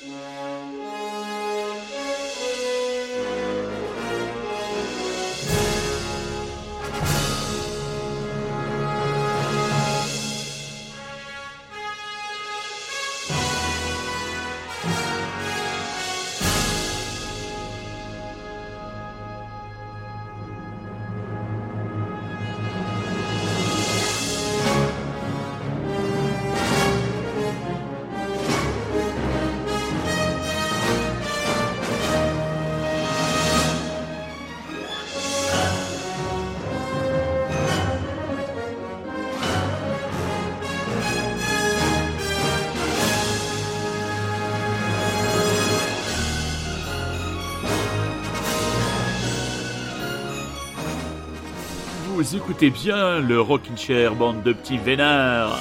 Yeah. Écoutez bien le Rockin' Chair, bande de petits vénards.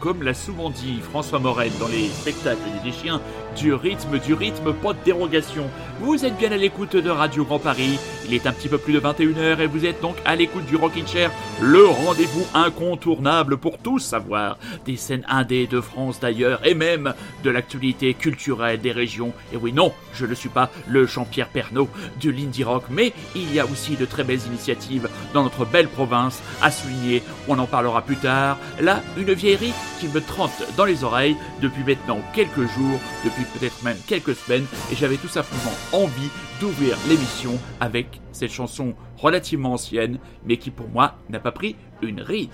Comme l'a souvent dit François Morel dans les spectacles des chiens, du rythme, du rythme, pas de dérogation. Vous êtes bien à l'écoute de Radio Grand Paris. Il est un petit peu plus de 21h et vous êtes donc à l'écoute du Rockin' Chair, le rendez-vous incontournable pour tous savoir des scènes indées de France d'ailleurs et même de l'actualité culturelle des régions. Et oui, non, je ne suis pas le Jean-Pierre Pernaud de l'indie rock, mais il y a aussi de très belles initiatives dans notre belle province à souligner. On en parlera plus tard. Là, une vieillerie qui me trotte dans les oreilles depuis maintenant quelques jours, depuis peut-être même quelques semaines, et j'avais tout simplement envie d'ouvrir l'émission avec cette chanson relativement ancienne, mais qui pour moi n'a pas pris une ride.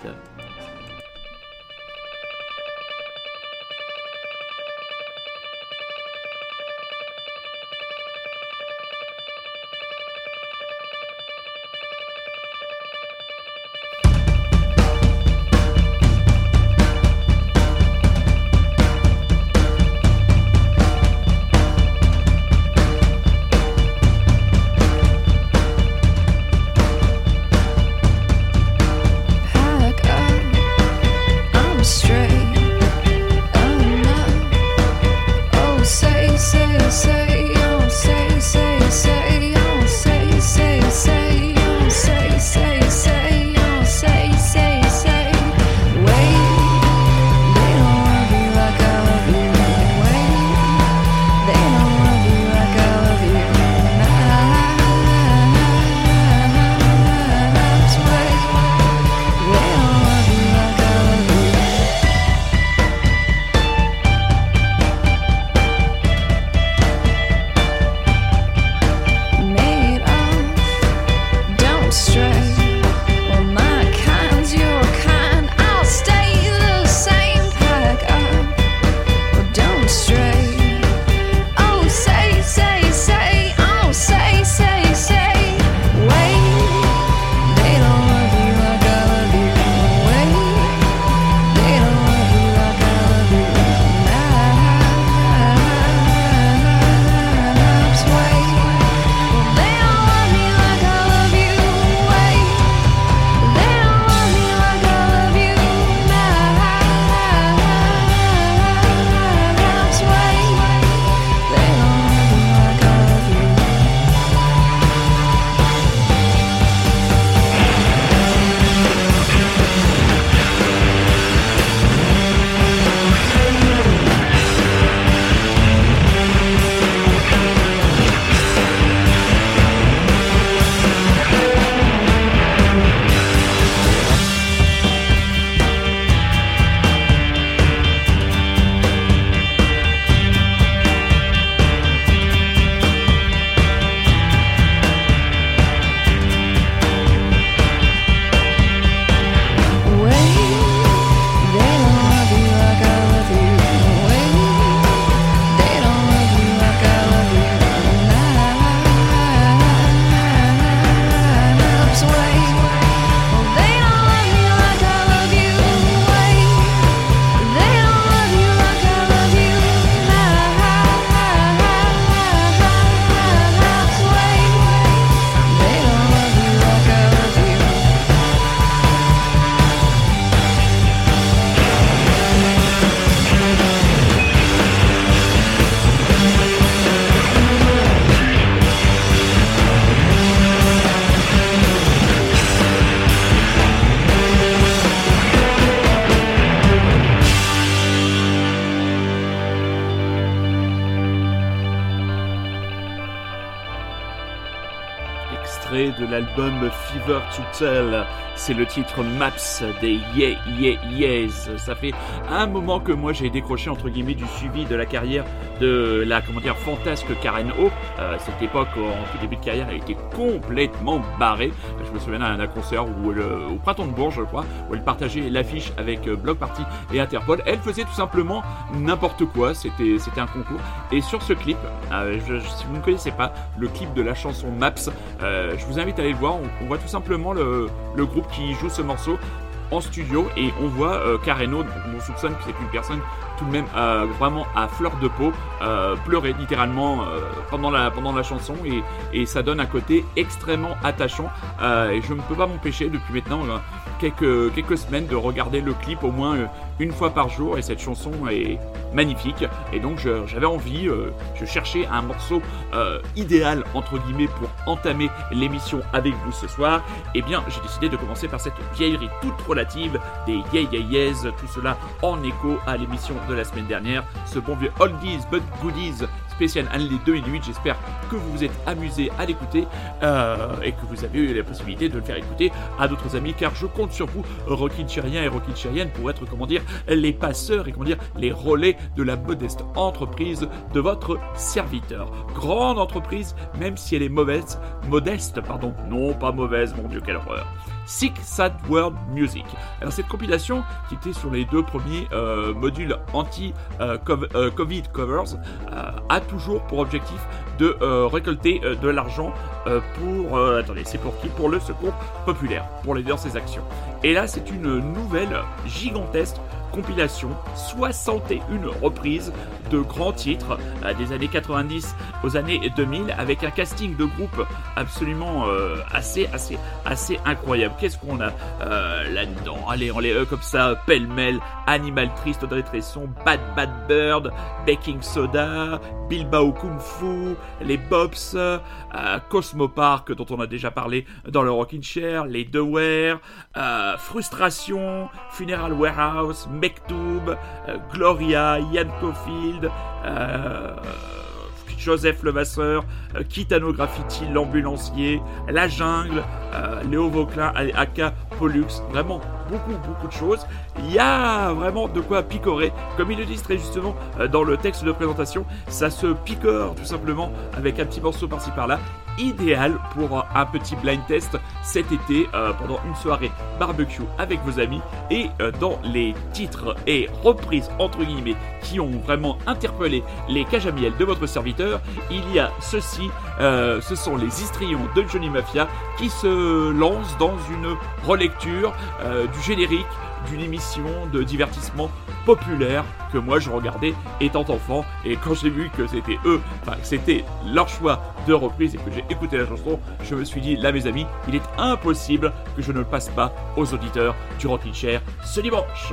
Fever to Tell. C'est le titre Maps des Yeah Yeah Yes. Ça fait un moment que moi j'ai décroché entre guillemets du suivi de la carrière de la comment dire fantasque Karen O. Euh, cette époque en tout début de carrière elle était complètement barrée. Je me souviens d'un concert où au printemps de Bourges je crois où elle partageait l'affiche avec euh, Block Party et Interpol. Elle faisait tout simplement n'importe quoi. C'était un concours. Et sur ce clip, euh, si vous ne connaissez pas le clip de la chanson Maps, je vous invite à aller le voir. On, voit tout simplement le, le groupe qui joue ce morceau en studio et on voit euh, Carreno, on soupçonne que c'est une personne tout de même euh, vraiment à fleur de peau, euh, pleurer littéralement euh, pendant, la, pendant la chanson et, et, ça donne un côté extrêmement attachant. Et je ne peux pas m'empêcher depuis maintenant quelques, quelques semaines de regarder le clip au moins une fois par jour et cette chanson est magnifique. Et donc j'avais envie, je cherchais un morceau idéal entre guillemets pour entamer l'émission avec vous ce soir. Et eh bien j'ai décidé de commencer par cette vieillerie toute relative des Yeah Yeah tout cela en écho à l'émission de la semaine dernière, ce bon vieux Oldies but Goodies spécial année 2008. J'espère que vous vous êtes amusé à l'écouter euh, et que vous avez eu la possibilité de le faire écouter à d'autres amis car je compte sur vous, Rockin' Chérien et Rockin' Chérienne, pour être, comment dire, les passeurs et comment dire, les relais de la modeste entreprise de votre serviteur. Grande entreprise, même si elle est mauvaise, modeste, pardon, non pas mauvaise, mon Dieu, quelle horreur. Sick Sad World Music. Alors cette compilation, qui était sur les deux premiers euh, modules anti-Covid euh, covers, a toujours pour objectif de récolter de l'argent pour... attendez, c'est pour qui? Pour le secours populaire, pour les dans ses actions. Et là, c'est une nouvelle gigantesque compilation, 61 reprises de grands titres euh, des années 90 aux années 2000 avec un casting de groupe absolument euh, assez assez assez incroyable. Qu'est-ce qu'on a euh, là-dedans? Allez, on les comme ça, pêle-mêle, Animal Triste, Audrey Tresson, Bad Bad Bird, Baking Soda, Bilbao Kung Fu, les Bobs, Cosmo Park dont on a déjà parlé dans le Rockin' Chair, les Deware, Frustration, Funeral Warehouse, Mektoub, Gloria, Ian Cofield, euh, Joseph Levasseur, euh, Kitano Graffiti, l'ambulancier, La Jungle, euh, Léo Vauclin, Aka Pollux, vraiment beaucoup, beaucoup de choses. Il y a vraiment de quoi picorer. Comme il le dit très justement dans le texte de présentation, ça se picore tout simplement avec un petit morceau par-ci par-là idéal pour un petit blind test cet été euh, pendant une soirée barbecue avec vos amis et euh, dans les titres et reprises entre guillemets qui ont vraiment interpellé les cages de votre serviteur, il y a ceci, euh, ce sont les histrions de Johnny Mafia qui se lancent dans une relecture du générique d'une émission de divertissement populaire que moi je regardais étant enfant et quand j'ai vu que c'était eux, enfin c'était leur choix de reprise et que j'ai écouté la chanson, je me suis dit là mes amis, il est impossible que je ne passe pas aux auditeurs du Rockin' Chair ce dimanche.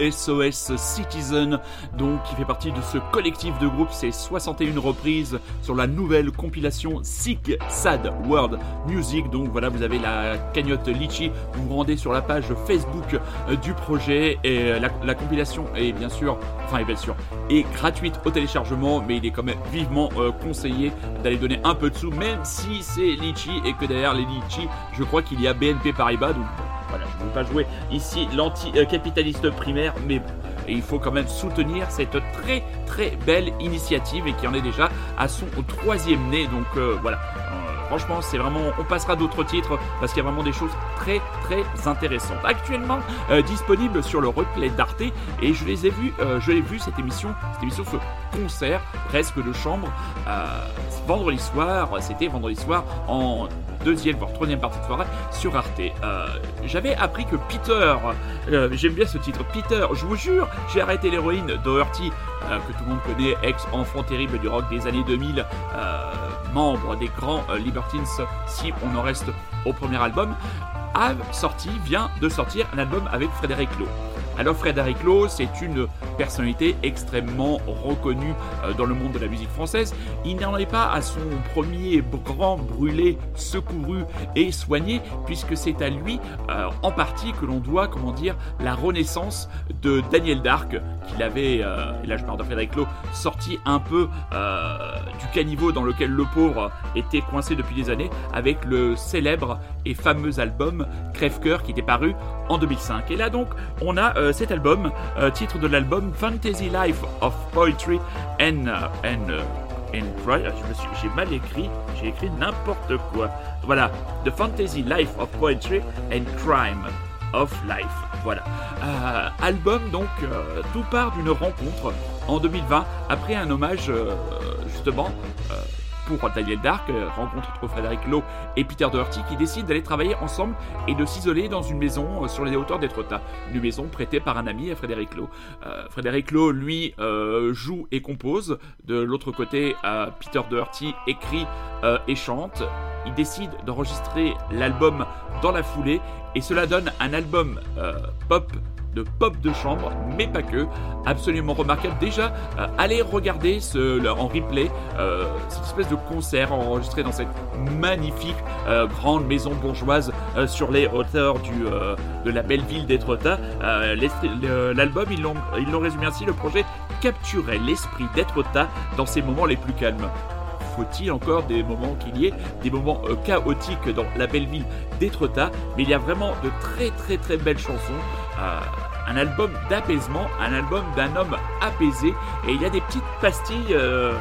SOS Citizen, donc qui fait partie de ce collectif de groupes. C'est 61 reprises sur la nouvelle compilation Sick Sad World Music. Donc voilà, vous avez la cagnotte Litchi. Vous vous rendez sur la page Facebook euh, du projet et euh, la, compilation est bien sûr, enfin est bien sûr, est gratuite au téléchargement, mais il est quand même vivement euh, conseillé d'aller donner un peu de sous, même si c'est Litchi et que derrière les Litchi, je crois qu'il y a BNP Paribas. Donc voilà, je ne veux pas jouer ici l'anti-capitaliste primaire, mais il faut quand même soutenir cette très très belle initiative et qui en est déjà à son troisième né. Donc euh, voilà, Franchement, c'est vraiment. On passera d'autres titres parce qu'il y a vraiment des choses très très intéressantes. Actuellement euh, disponible sur le replay d'Arte et je les ai vus. Euh, je l'ai vu cette émission, cette émission, ce concert presque de chambre euh, vendredi soir. C'était vendredi soir en deuxième voire troisième partie de soirée sur Arte. J'avais appris que Peter, j'aime bien ce titre, Peter. Je vous jure, j'ai arrêté l'héroïne Doherty que tout le monde connaît, ex-enfant terrible du rock des années 2000 membre des grands euh, Libertines, si on en reste au premier album, a sorti, vient de sortir un album avec Frédéric Lowe. Alors Frédéric Lowe, c'est une personnalité extrêmement reconnue euh, dans le monde de la musique française. Il n'en est pas à son premier grand brûlé, secouru et soigné, puisque c'est à lui euh, en partie que l'on doit, comment dire, la renaissance de Daniel Dark, qu'il avait, euh, et là je parle de Frédéric Lowe, sorti un peu du caniveau dans lequel le pauvre était coincé depuis des années, avec le célèbre et fameux album Crève-Cœur qui était paru en 2005. Et là donc, on a cet album, titre de l'album Fantasy Life of Poetry and, uh, and, uh, J'ai mal écrit, j'ai écrit n'importe quoi. Voilà, The Fantasy Life of Poetry and Crime of Life. Voilà. Euh, album, donc, euh, tout part d'une rencontre en 2020 après un hommage, euh, justement, pour Daniel Dark, euh, rencontre entre Frédéric Lowe et Peter Doherty qui décident d'aller travailler ensemble et de s'isoler dans une maison euh, sur les hauteurs d'Etretat. Une maison prêtée par un ami à Frédéric Lowe. Euh, Frédéric Lowe, lui, joue et compose. De l'autre côté, Peter Doherty écrit et chante. Il décide d'enregistrer l'album dans la foulée et cela donne un album pop de pop de chambre, mais pas que. Absolument remarquable. Déjà, euh, allez regarder ce, en replay euh, cette espèce de concert enregistré dans cette magnifique euh, grande maison bourgeoise sur les hauteurs du, de la belle ville d'Etretat. L'album, ils l'ont résumé ainsi le projet capturait l'esprit d'Etretat dans ses moments les plus calmes faut-il encore des moments qu'il y ait, des moments chaotiques dans la belle ville d'Etretat, mais il y a vraiment de très très très belles chansons un album d'apaisement, un album d'un homme apaisé, et il y a des petites pastilles euh,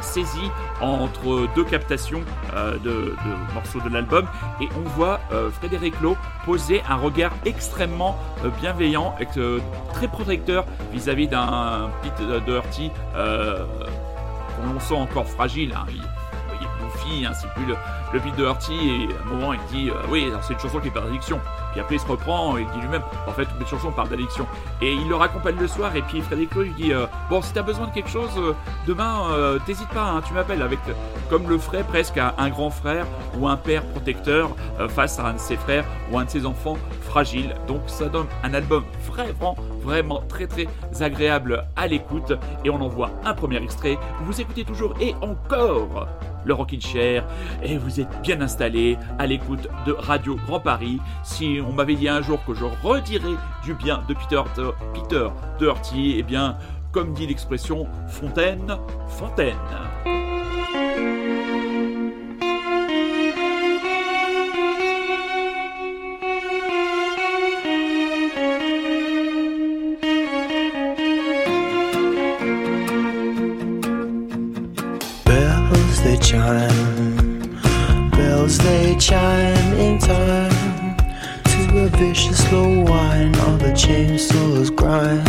saisies entre deux captations euh, de, morceaux de l'album, et on voit euh, Frédéric Lowe poser un regard extrêmement bienveillant, et, très protecteur vis-à-vis d'un Pete Doherty qu'on sent encore fragile. Hein. Bouffi, hein, c'est plus le, le Pete Doherty, et à un moment il dit Oui, c'est une chanson qui est par addiction. Puis après, il se reprend et il dit lui-même, en fait, mes chansons parlent d'addiction. Et il le raccompagne le soir. Et puis Frédéric Lowe, il dit, euh, bon, si t'as besoin de quelque chose, euh, demain, euh, t'hésites pas, hein, tu m'appelles avec, comme le ferait presque un, grand frère ou un père protecteur face à un de ses frères ou un de ses enfants fragiles. Donc ça donne un album vraiment, vraiment très très agréable à l'écoute. Et on en voit un premier extrait. Vous écoutez toujours et encore le Rockin' Chair et vous êtes bien installé à l'écoute de Radio Grand Paris. Si on m'avait dit un jour que je redirais du bien de Peter, de Peter Doherty, eh bien, comme dit l'expression, fontaine, fontaine. Chime. Bells they chime in time to a vicious slow whine of the chainsaws grind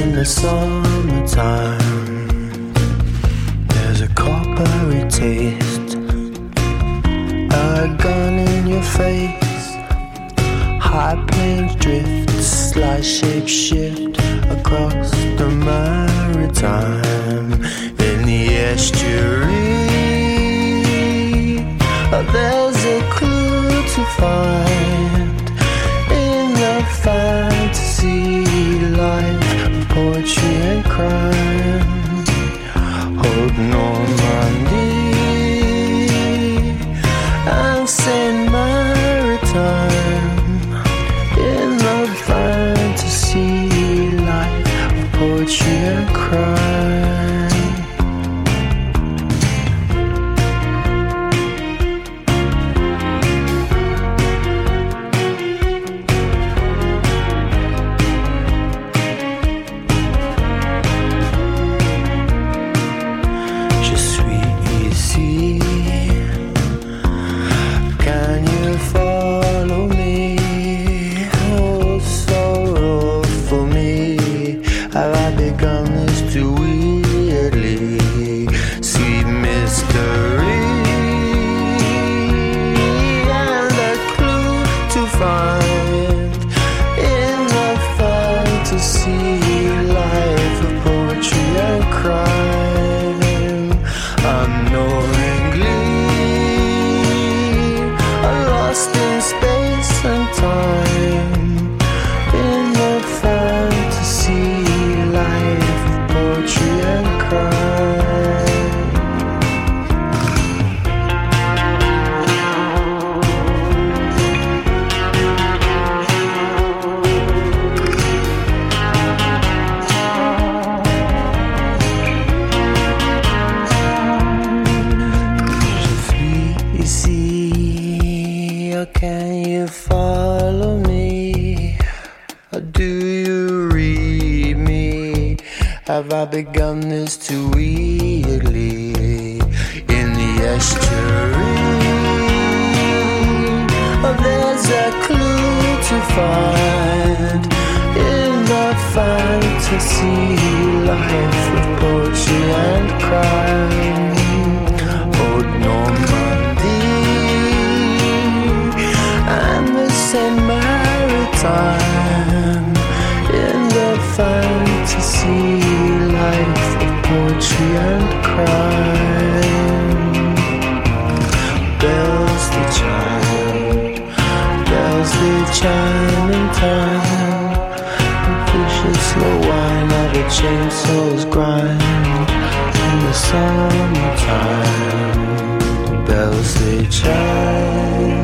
in the summertime. There's a coppery taste, a gun in your face. High planes drift, slight shape shift across the maritime in the estuary. There's a clue to find in the fantasy life, poetry and crime. Hold Normandy the chainsaws grind in the summertime. Bells they chime.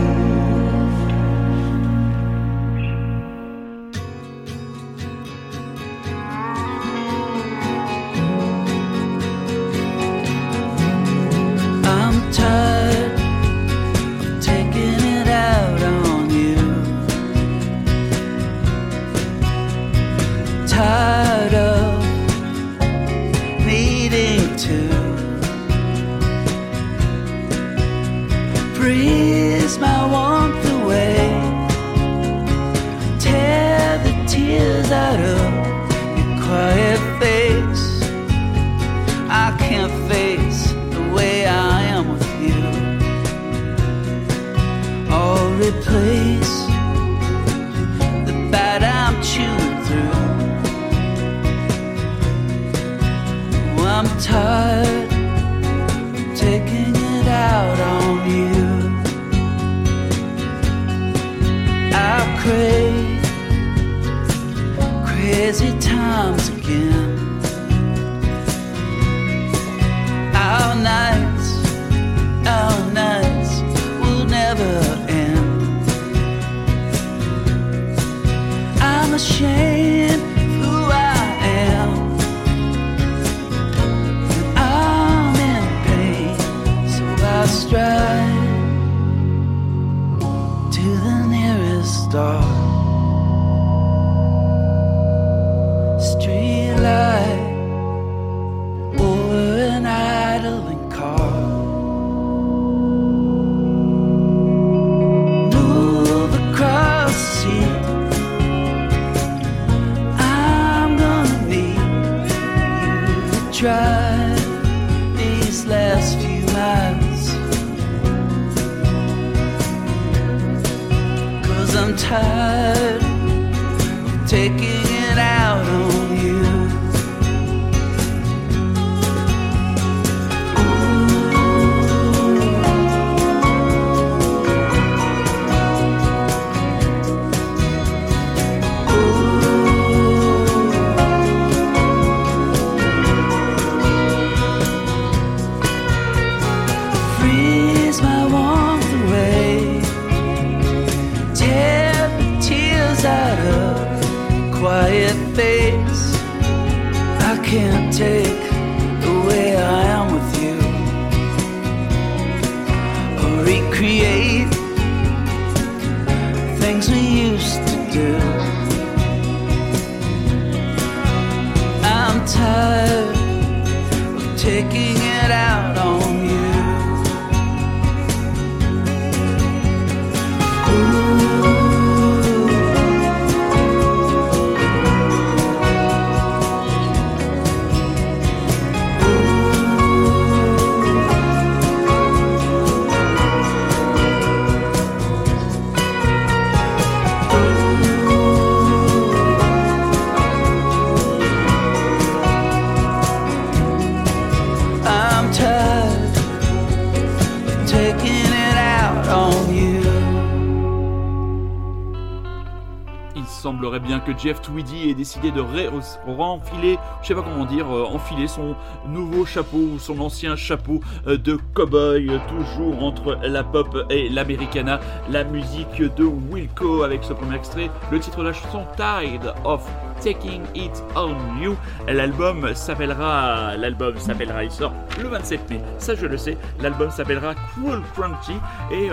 Jeff Tweedy ait décidé de euh, renfiler, je sais pas comment dire, euh, enfiler son nouveau chapeau ou son ancien chapeau euh, de cowboy, toujours entre la pop et l'américana. La musique de Wilco avec ce premier extrait, le titre de la chanson Tide of Taking It On You. L'album s'appellera, il sort le 27 mai, ça je le sais. L'album s'appellera Cool Crunchy et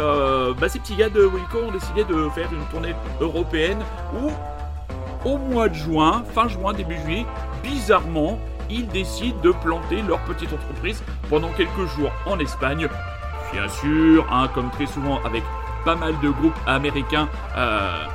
bah, ces petits gars de Wilco ont décidé de faire une tournée européenne où au mois de juin, fin juin, début juillet, bizarrement, ils décident de planter leur petite entreprise pendant quelques jours en Espagne. Bien sûr, hein, comme très souvent avec pas mal de groupes américains euh,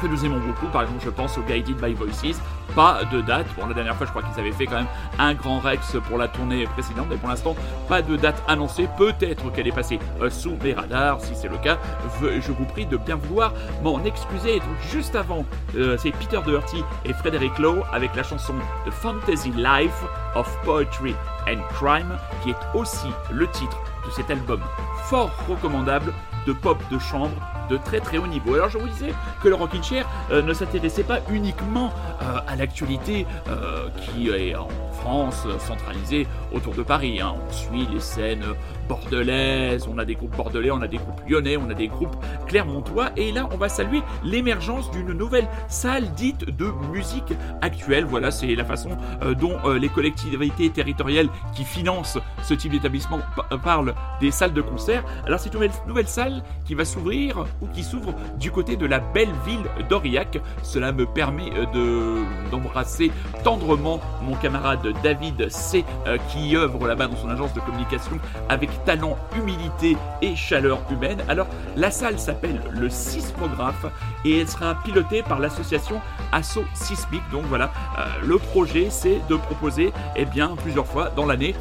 que nous aimons beaucoup, par exemple je pense au Guided by Voices, pas de date. Bon, la dernière fois, je crois qu'ils avaient fait quand même un grand Rex pour la tournée précédente, mais pour l'instant, pas de date annoncée. Peut-être qu'elle est passée euh, sous mes radars. Si c'est le cas, je vous prie de bien vouloir m'en excuser. Donc, juste avant, euh, c'est Peter Doherty et Frederick Lowe avec la chanson The Fantasy Life of Poetry and Crime, qui est aussi le titre de cet album fort recommandable de pop de chambre de très très haut niveau. Alors je vous disais que le Rockin' Chair euh, ne s'intéressait pas uniquement euh, à l'actualité euh, qui est en France centralisée autour de Paris. Hein. On suit les scènes bordelaises, on a des groupes bordelais, on a des groupes lyonnais, on a des groupes clermontois et là on va saluer l'émergence d'une nouvelle salle dite de musique actuelle. Voilà, c'est la façon dont les collectivités territoriales qui financent ce type d'établissement parlent des salles de concert. Alors c'est une nouvelle salle qui va s'ouvrir ou qui s'ouvre du côté de la belle ville d'Aurillac. Cela me permet euh, de, d'embrasser tendrement mon camarade David C euh, qui œuvre là-bas dans son agence de communication avec talent, humilité et chaleur humaine. Alors la salle s'appelle le Sismographe et elle sera pilotée par l'association Asso Sismic. Donc voilà, euh, le projet c'est de proposer eh bien, plusieurs fois dans l'année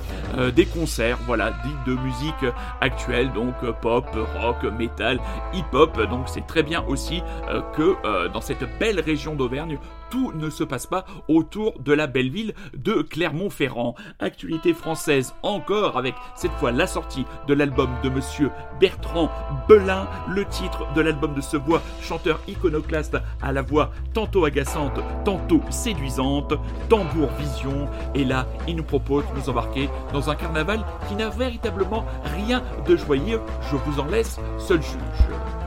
des concerts voilà, dits de musique actuelle, donc pop, rock, metal, hip-hop donc c'est très bien aussi euh, que euh, dans cette belle région d'Auvergne, tout ne se passe pas autour de la belle ville de Clermont-Ferrand. Actualité française encore avec cette fois la sortie de l'album de monsieur Bertrand Belin, le titre de l'album de ce voix chanteur iconoclaste à la voix tantôt agaçante, tantôt séduisante, Tambour Vision. Et là, il nous propose de nous embarquer dans un carnaval qui n'a véritablement rien de joyeux. Je vous en laisse seul juge.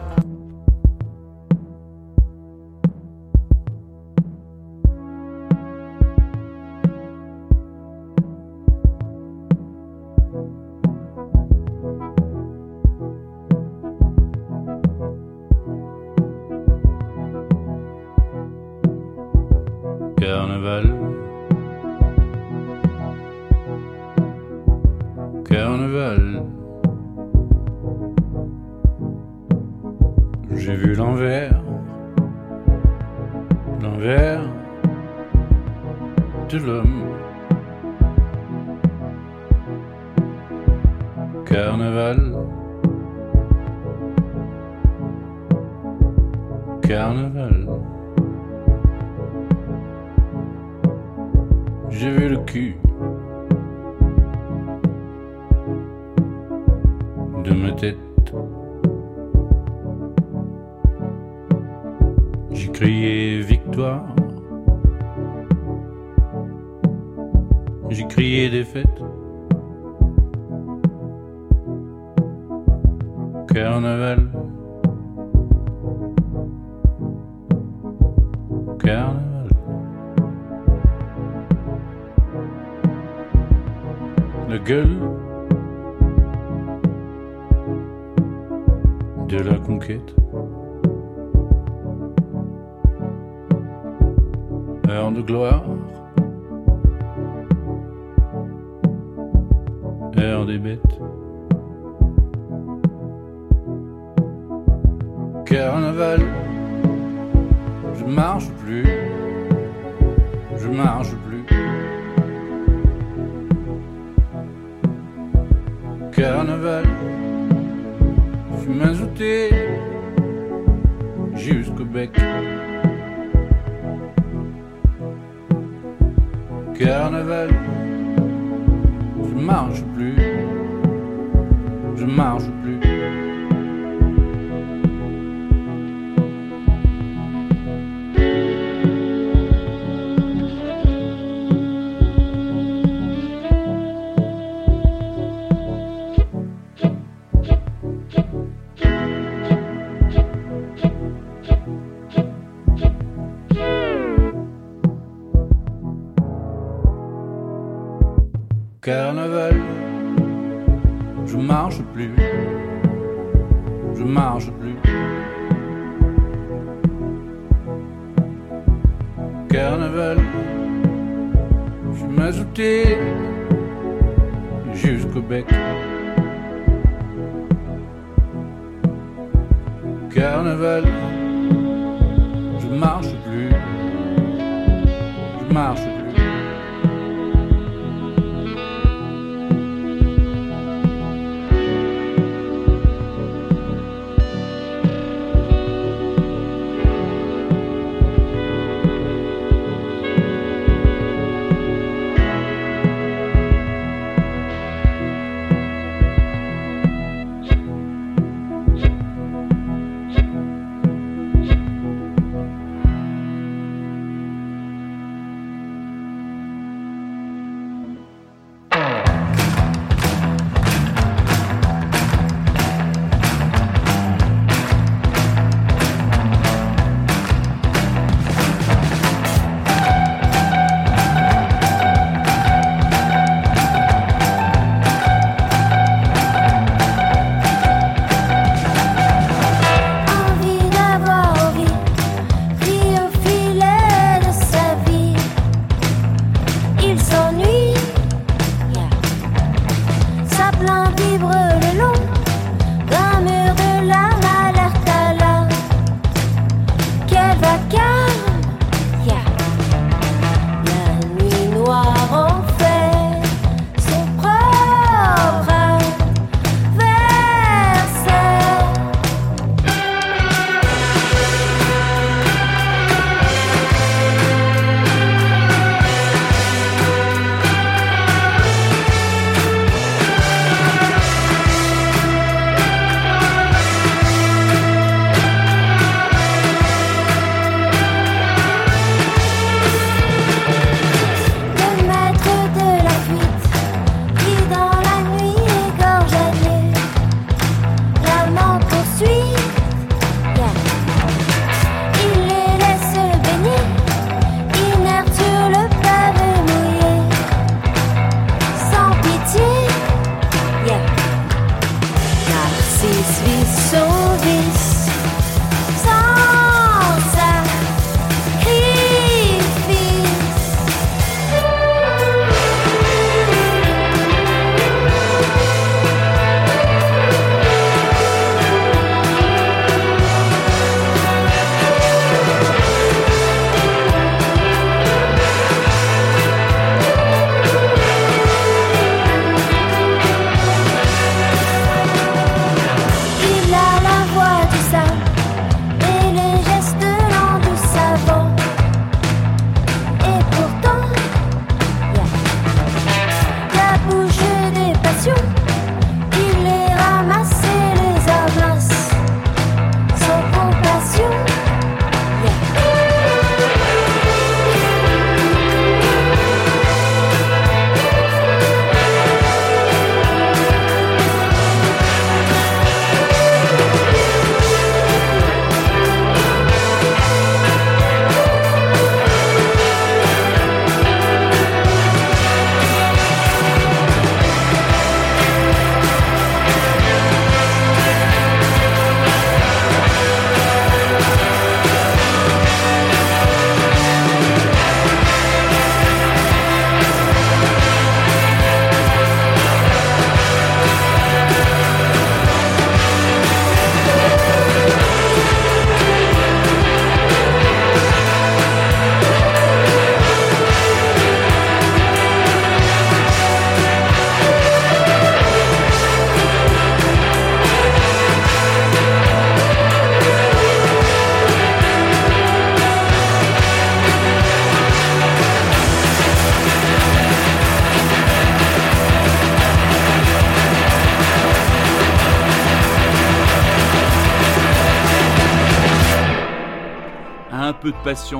carnaval. Carnaval. La gueule de la conquête. Heure de gloire. Heure des bêtes. carnaval. Je marche plus, je marche plus. Carnaval, je suis mazouté jusqu'au bec. Carnaval, je marche plus, je marche plus.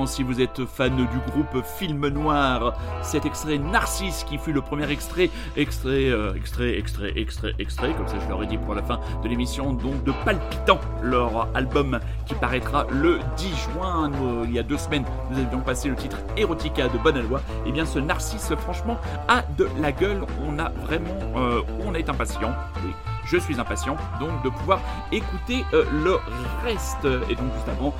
Si vous êtes fan du groupe Film Noir. Cet extrait Narcisse qui fut le premier extrait, extrait, euh, extrait, extrait, extrait, extrait, comme ça je l'aurais dit pour la fin de l'émission, donc de Palpitant, leur album qui paraîtra le 10 juin. il y a deux semaines, nous avions passé le titre Erotica de Bonne Aloi. Et eh bien ce Narcisse, franchement, a de la gueule. On a vraiment, euh, on est impatient. Oui je suis impatient donc de pouvoir écouter euh, le reste. Et donc juste avant,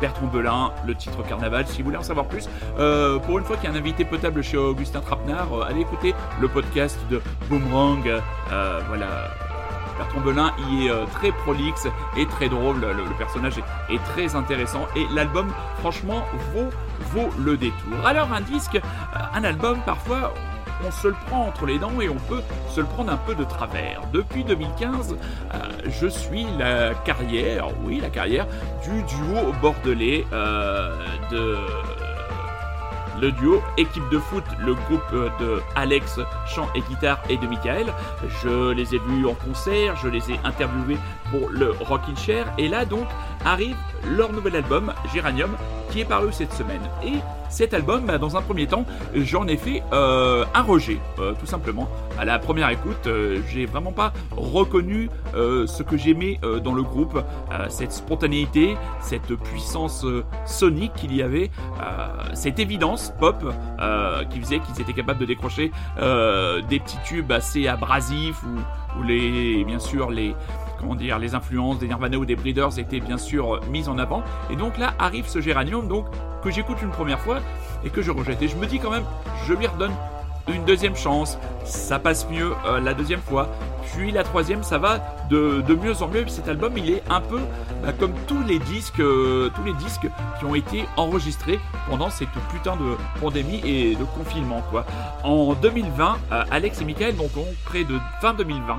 Bertrand Belin, le titre Carnaval. Si vous voulez en savoir plus, euh, pour une fois qu'il y a un invité potable chez Augustin Trapenard, euh, allez écouter le podcast de Boomerang. Euh, voilà. Bertrand Belin y est euh, très prolixe et très drôle. Le, personnage est, très intéressant et l'album, franchement, vaut, le détour. Alors, un disque, un album, parfois, on se le prend entre les dents et on peut se le prendre un peu de travers. Depuis 2015, euh, je suis la carrière, oui, la carrière du duo bordelais euh, de le duo équipe de foot, le groupe euh, de Alex, chant et guitare et de Michael. Je les ai vus en concert, je les ai interviewés pour le Rockin' Chair et là donc arrive leur nouvel album Géranium qui est paru cette semaine. Et cet album, bah, dans un premier temps, j'en ai fait euh, un rejet, euh, tout simplement. À la première écoute, euh, j'ai vraiment pas reconnu ce que j'aimais dans le groupe, cette spontanéité, cette puissance sonique qu'il y avait, cette évidence pop qui faisait qu'ils étaient capables de décrocher des petits tubes assez abrasifs ou, ou les, bien sûr, les comment dire, les influences des Nirvana ou des Breeders étaient bien sûr euh, mises en avant. Et donc là arrive ce Géranium, donc que j'écoute une première fois et que je rejette. Et je me dis quand même, je lui redonne une deuxième chance, ça passe mieux euh, la deuxième fois, puis la troisième, ça va de, mieux en mieux. Et cet album, il est un peu bah, comme tous les disques, euh, tous les disques qui ont été enregistrés pendant cette putain de pandémie et de confinement. En 2020, euh, Alex et Michael, donc ont près de fin 2020.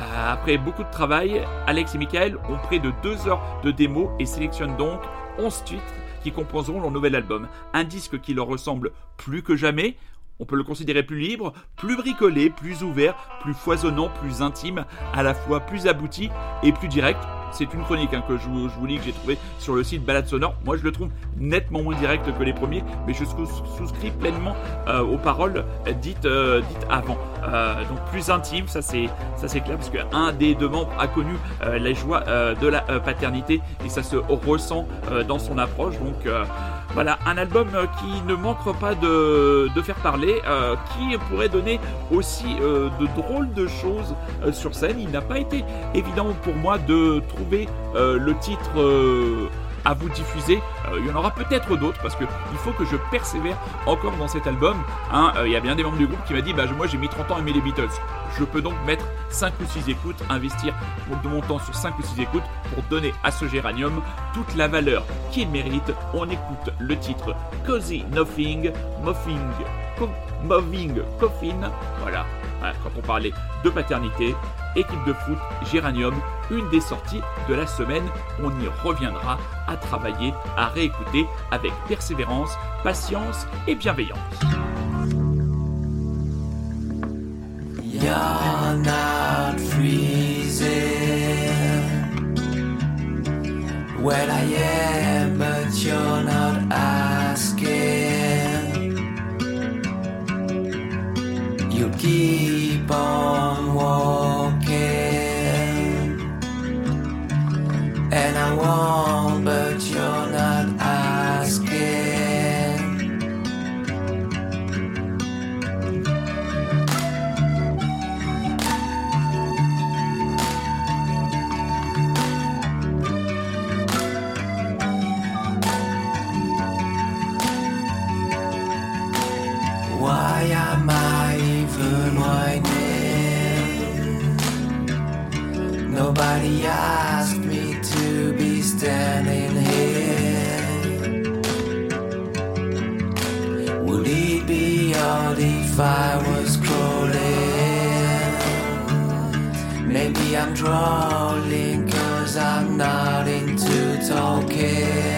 Euh, Après beaucoup de travail, Alex et Michael ont près de deux heures de démo et sélectionnent donc 11 titres qui composeront leur nouvel album. Un disque qui leur ressemble plus que jamais. On peut le considérer plus libre, plus bricolé, plus ouvert, plus foisonnant, plus intime, à la fois plus abouti et plus direct. C'est une chronique hein, que je vous, lis, que j'ai trouvé sur le site Balade Sonore. Moi, je le trouve nettement moins direct que les premiers, mais je sous- souscris pleinement euh, aux paroles dites, euh, dites avant. Euh, donc plus intime, ça c'est clair, parce qu'un des deux membres a connu joies euh, de la paternité et ça se ressent dans son approche. Donc voilà, un album euh, qui ne manquera pas de, faire parler, euh, qui pourrait donner aussi euh, de drôles de choses sur scène. Il n'a pas été évident pour moi de trouver le titre à vous diffuser. Euh, il y en aura peut-être d'autres parce que il faut que je persévère encore dans cet album. Hein, euh, il y a bien des membres du groupe qui m'a dit bah moi j'ai mis 30 ans à aimer les Beatles. Je peux donc mettre 5 ou 6 écoutes, investir de mon temps sur 5 ou 6 écoutes pour donner à ce géranium toute la valeur qu'il mérite. On écoute le titre Cozy Nothing, Muffing, Co- Moving Coffin. Voilà. Voilà, quand on parlait de paternité, équipe de foot, Géranium, une des sorties de la semaine. On y reviendra à travailler, à réécouter avec persévérance, patience et bienveillance. You're not freezing. Well, I am, but you're not asking. You keep on and I won't, if I was crawling? Maybe I'm drawing cause I'm not into talking.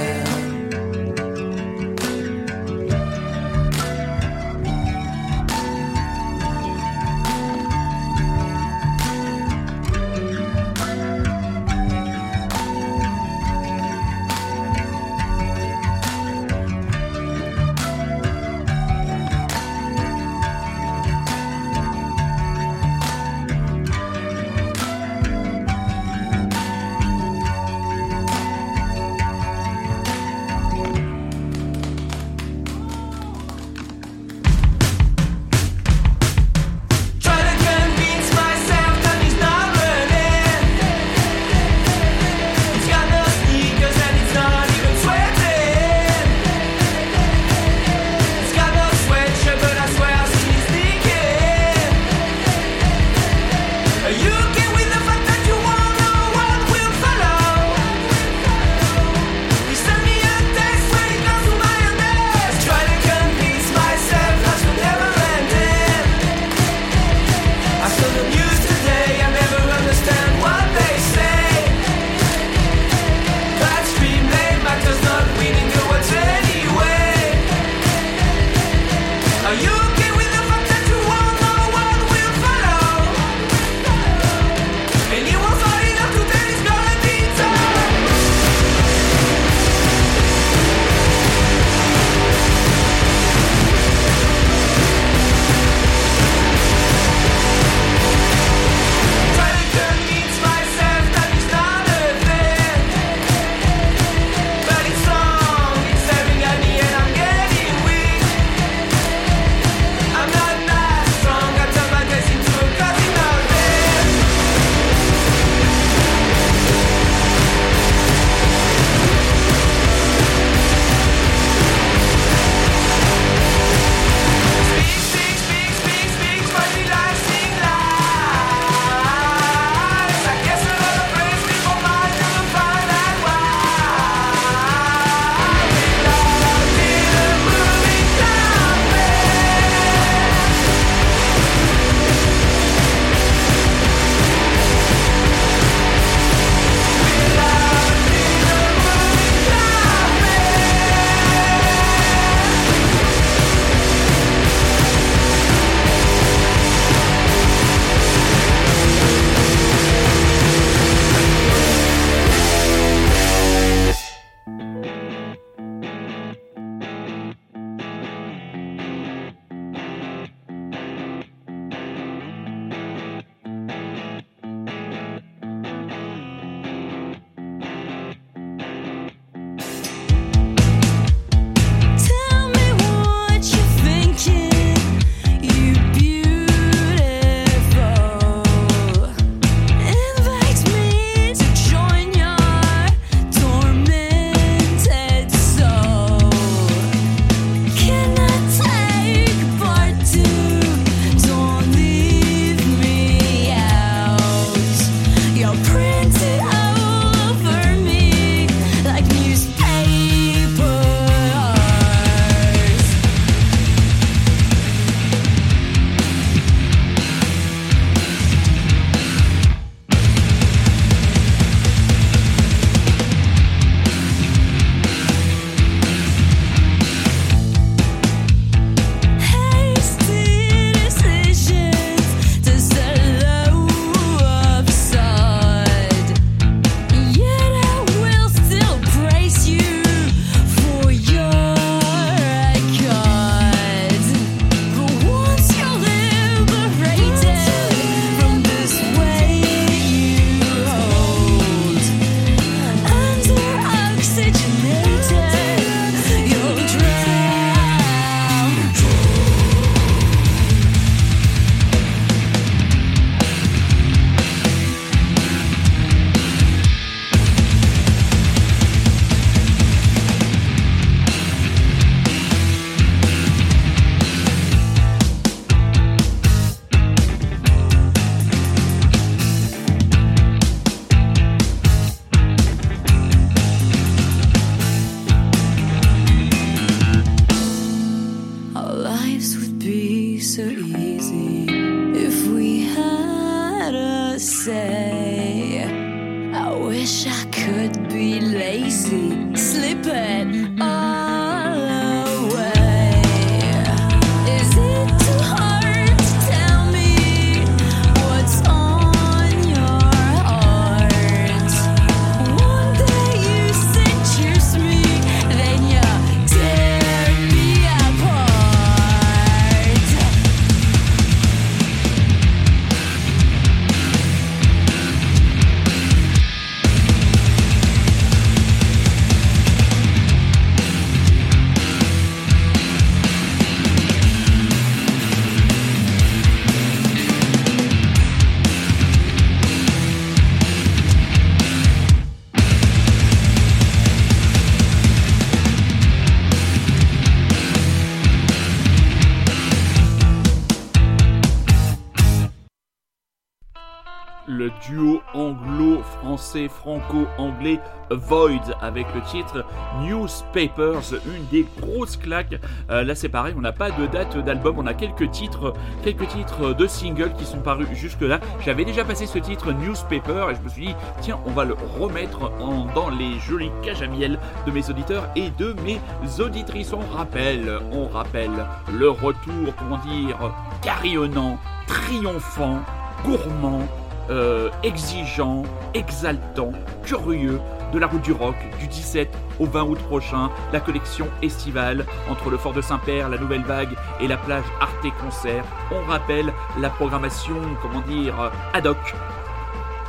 Franco-anglais Void avec le titre Newspapers, une des grosses claques. Euh, là c'est pareil, on n'a pas de date d'album, on a quelques titres, quelques titres de singles qui sont parus jusque là. J'avais déjà passé ce titre Newspaper et je me suis dit tiens on va le remettre dans les jolis cages à miel de mes auditeurs et de mes auditrices. On rappelle, on rappelle le retour, comment dire, carillonnant, triomphant, gourmand euh, exigeant, exaltant, curieux de la route du rock du 17 au 20 août prochain, la collection estivale entre le fort de Saint-Père, la Nouvelle Vague et la plage Arte Concert. On rappelle la programmation, comment dire, ad hoc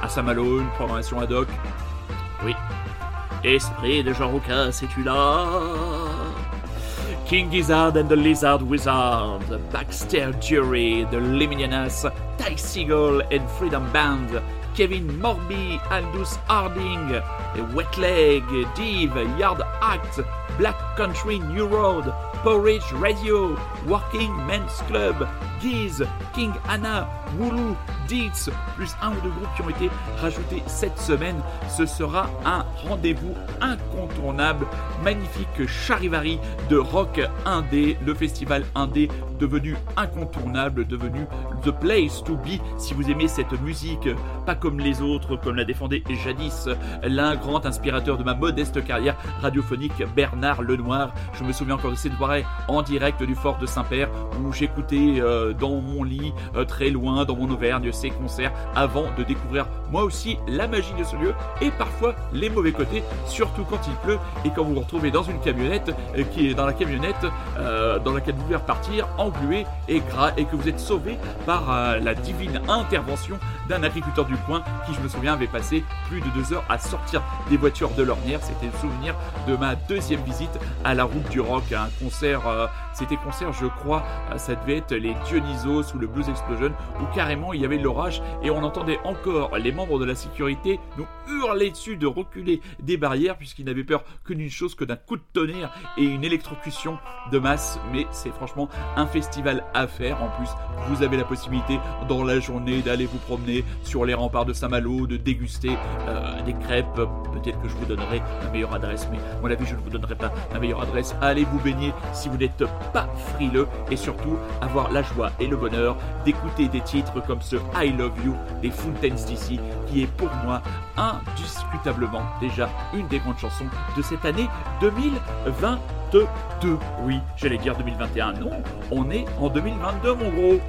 à Saint-Malo, une programmation ad hoc. Oui. Esprit de Jean Roucas, c'est-tu là? King Gizzard and the Lizard Wizard, Baxter Jury, The Lemonianas, Ty Seagull and Freedom Band, Kevin Morby, Aldous Harding, Wet Leg, Div, Yard Act, Black Country New Road, Porridge Radio, Working Men's Club, Giz, King Anna, Wooloo, Deeds, plus un ou deux groupes qui ont été rajoutés cette semaine. Ce sera un rendez-vous incontournable, magnifique charivari de rock indé, le festival indé devenu incontournable, devenu the place to be si vous aimez cette musique, pas comme les autres, comme l'a défendait jadis l'un grand inspirateur de ma modeste carrière radiophonique, Bernard Lenoir. Je me souviens encore de cette soirée en direct du fort de Saint-Père où j'écoutais euh, dans mon lit, euh, très loin, dans mon Auvergne, ces concerts avant de découvrir moi aussi la magie de ce lieu et parfois les mauvais côtés, surtout quand il pleut et quand vous vous retrouvez dans une camionnette euh, qui est dans la camionnette dans laquelle vous pouvez repartir englué et gras et que vous êtes sauvé par la divine intervention d'un agriculteur du coin qui, je me souviens, avait passé plus de deux heures à sortir des voitures de l'ornière. C'était le souvenir de ma deuxième visite à la route du rock, un concert c'était concert, je crois, ça devait être les Dionysos ou le Blues Explosion, où carrément il y avait l'orage et on entendait encore les membres de la sécurité nous hurler dessus de reculer des barrières puisqu'ils n'avaient peur que d'une chose que d'un coup de tonnerre et une électrocution de masse. Mais c'est franchement un festival à faire. En plus, vous avez la possibilité dans la journée d'aller vous promener sur les remparts de Saint-Malo, de déguster euh, des crêpes. Peut-être que je vous donnerai ma meilleure adresse, mais à mon avis, je ne vous donnerai pas ma meilleure adresse. Allez vous baigner si vous n'êtes pas frileux et surtout avoir la joie et le bonheur d'écouter des titres comme ce I Love You des Fountains DC qui est pour moi indiscutablement déjà une des grandes chansons de cette année 2022. Oui, j'allais dire 2021, non, on est en 2022 mon gros.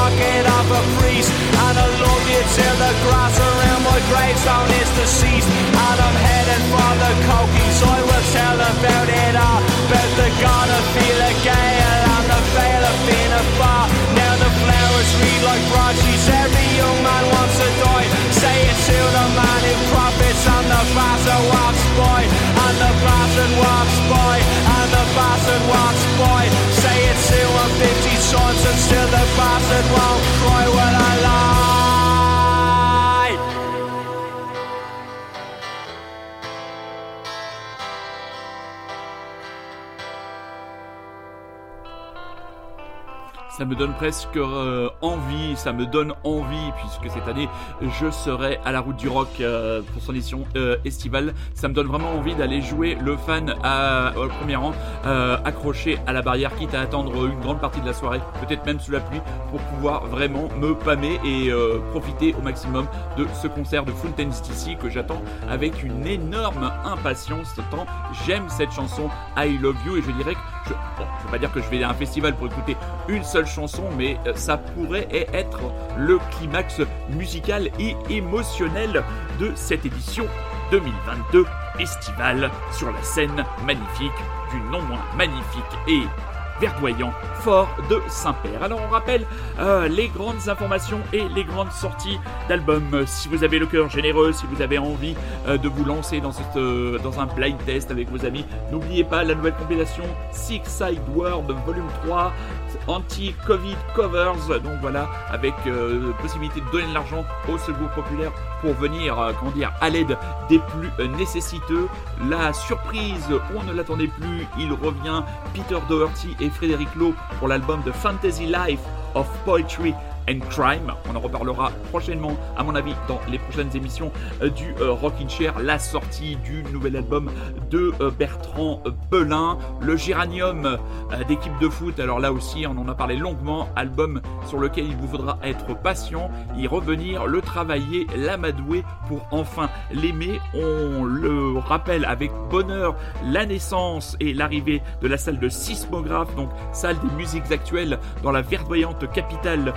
Pocket of a priest. And I love you till the grass around my gravestone is deceased. And I'm heading for the cokies. I will tell about it all. About the god of feel a gale and the veil of being a bar. Now the flowers read like broadsheets. Every young man wants to die. Say it to the man who profits and the bastard walks by. And the bastard walks by. And still the bastard won't Ça me donne presque euh, envie, ça me donne envie, puisque cette année, je serai à la route du rock euh, pour son édition euh, estivale. Ça me donne vraiment envie d'aller jouer le fan à, au premier rang, euh, accroché à la barrière, quitte à attendre une grande partie de la soirée, peut-être même sous la pluie, pour pouvoir vraiment me pâmer et euh, profiter au maximum de ce concert de Fountains DC que j'attends avec une énorme impatience, tant j'aime cette chanson I Love You, et je dirais que je, bon, je veux pas dire que je vais à un festival pour écouter une seule chanson, mais euh, ça pourrait être le climax musical et émotionnel de cette édition 2022 estivale sur la scène magnifique du non moins magnifique et verdoyant fort de Saint-Père. Alors on rappelle euh, les grandes informations et les grandes sorties d'albums. Si vous avez le cœur généreux, si vous avez envie euh, de vous lancer euh, dans un blind test avec vos amis, n'oubliez pas la nouvelle compilation Six Side World Volume 3 anti-Covid covers. Donc voilà, avec euh, possibilité de donner de l'argent au secours populaire pour venir, dire, à l'aide des plus nécessiteux. La surprise, on ne l'attendait plus, il revient Peter Doherty et Frédéric Lowe pour l'album de Fantasy Life of Poetry and Crime. On en reparlera prochainement, à mon avis, dans les prochaines émissions euh, du euh, Rockin' Chair, la sortie du nouvel album de euh, Bertrand Belin, le Géranium d'équipe de foot. Alors là aussi, on en a parlé longuement, album sur lequel il vous faudra être patient, y revenir, le travailler, l'amadouer pour enfin l'aimer. On le rappelle avec bonheur la naissance et l'arrivée de la salle de sismographe, donc salle des musiques actuelles dans la verdoyante capitale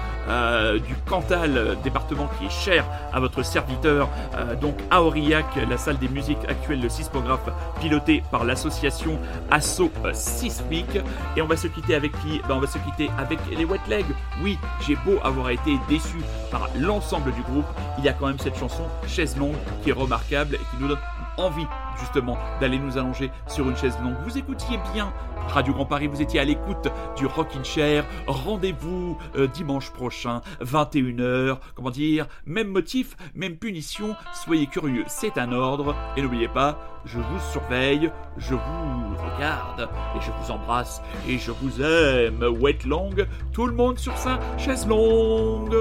du Cantal, département qui est cher à votre serviteur, euh, donc à Aurillac, la salle des musiques actuelles de sismographe pilotée par l'association Asso Sismique. Et on va se quitter avec qui? Ben, On va se quitter avec les Wet Legs. Oui, j'ai beau avoir été déçu par l'ensemble du groupe, il y a quand même cette chanson Chaise longue qui est remarquable et qui nous donne envie justement d'aller nous allonger sur une chaise longue. Vous écoutiez bien Radio Grand Paris, vous étiez à l'écoute du Rockin' Chair. Rendez-vous euh, dimanche prochain, 21h. Comment dire? Même motif, même punition. Soyez curieux, c'est un ordre. Et n'oubliez pas, je vous surveille, je vous regarde, et je vous embrasse, et je vous aime. Wet long, tout le monde sur sa chaise longue.